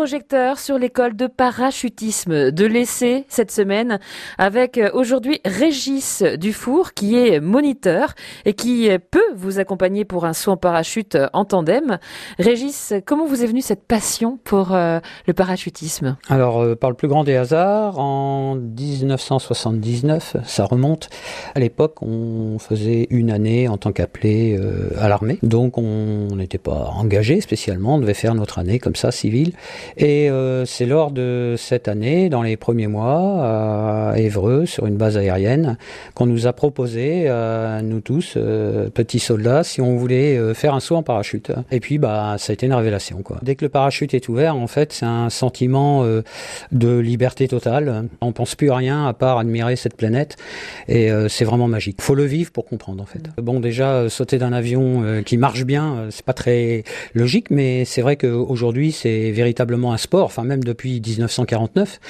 projecteur sur l'école de parachutisme de l'essai cette semaine avec euh, aujourd'hui Régis Dufour qui est moniteur et qui peut vous accompagner pour un saut en parachute en tandem. Régis, comment vous est venue cette passion pour euh, le parachutisme? Alors, euh, par le plus grand des hasards, en 1979, ça remonte. À l'époque, on faisait une année en tant qu'appelé à l'armée, donc on n'était pas engagé spécialement, on devait faire notre année comme ça, civile. Et euh, c'est lors de cette année, dans les premiers mois, à Évreux, sur une base aérienne, qu'on nous a proposé, à nous tous, euh, petits soldats, si on voulait euh, faire un saut en parachute. Et puis, bah, ça a été une révélation. Quoi. Dès que le parachute est ouvert, en fait, c'est un sentiment de liberté totale. On pense plus à rien à part admirer cette planète. Et c'est vraiment magique. Faut le vivre pour comprendre, en fait. Bon, déjà, sauter d'un avion qui marche bien, c'est pas très logique, mais c'est vrai qu'aujourd'hui, c'est véritablement un sport, enfin même depuis 1949,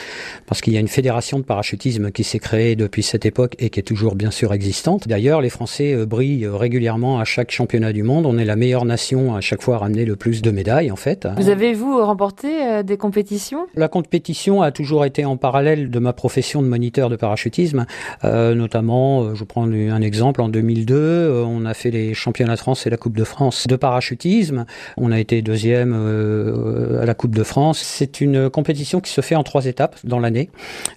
parce qu'il y a une fédération de parachutisme qui s'est créée depuis cette époque et qui est toujours bien sûr existante. D'ailleurs, les Français euh, brillent régulièrement à chaque championnat du monde. On est la meilleure nation à chaque fois à ramener le plus de médailles, en fait. Vous avez, vous, remporté euh, des compétitions? La compétition a toujours été en parallèle de ma profession de moniteur de parachutisme, euh, notamment, je prends un exemple, en 2002, on a fait les championnats de France et la Coupe de France de parachutisme. On a été deuxième à la Coupe de France. C'est une compétition qui se fait en trois étapes dans l'année.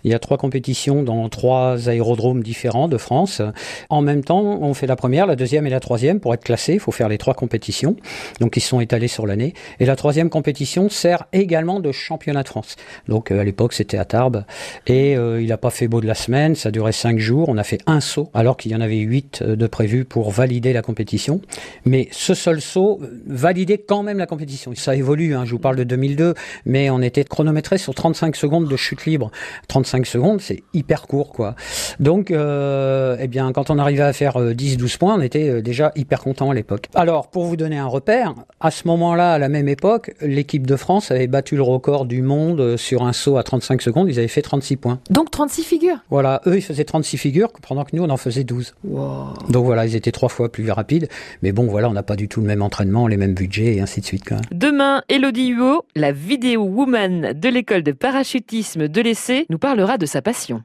Il y a trois compétitions dans trois aérodromes différents de France. En même temps, on fait la première, la deuxième et la troisième. Pour être classé, il faut faire les trois compétitions. Donc, ils sont étalés sur l'année. Et la troisième compétition sert également de championnat de France. Donc, euh, à l'époque, c'était à Tarbes. Et euh, il n'a pas fait beau de la semaine. Ça durait cinq jours. On a fait un saut, alors qu'il y en avait huit euh, de prévus pour valider la compétition. Mais ce seul saut validait quand même la compétition. Ça évolue. Hein. Je vous parle de 2002, mais on était chronométré sur 35 secondes de chute libre. 35 secondes, c'est hyper court, quoi. Donc, euh, eh bien, quand on arrivait à faire 10-12 euh, points, on était euh, déjà hyper content à l'époque. Alors, pour vous donner un repère, à ce moment-là, à la même époque, l'équipe de France avait battu le record du monde sur un saut à 35 secondes. Ils avaient fait 36 points. Donc 36 figures Voilà, eux, ils faisaient 36 figures, pendant que nous, on en faisait 12. Donc voilà, ils étaient trois fois plus rapides. Mais bon, voilà, on n'a pas du tout le même entraînement, les mêmes budgets et ainsi de suite. Demain, Elodie Huot, la vidéo Woman de l'école de parachutisme de l'essai nous parlera de sa passion.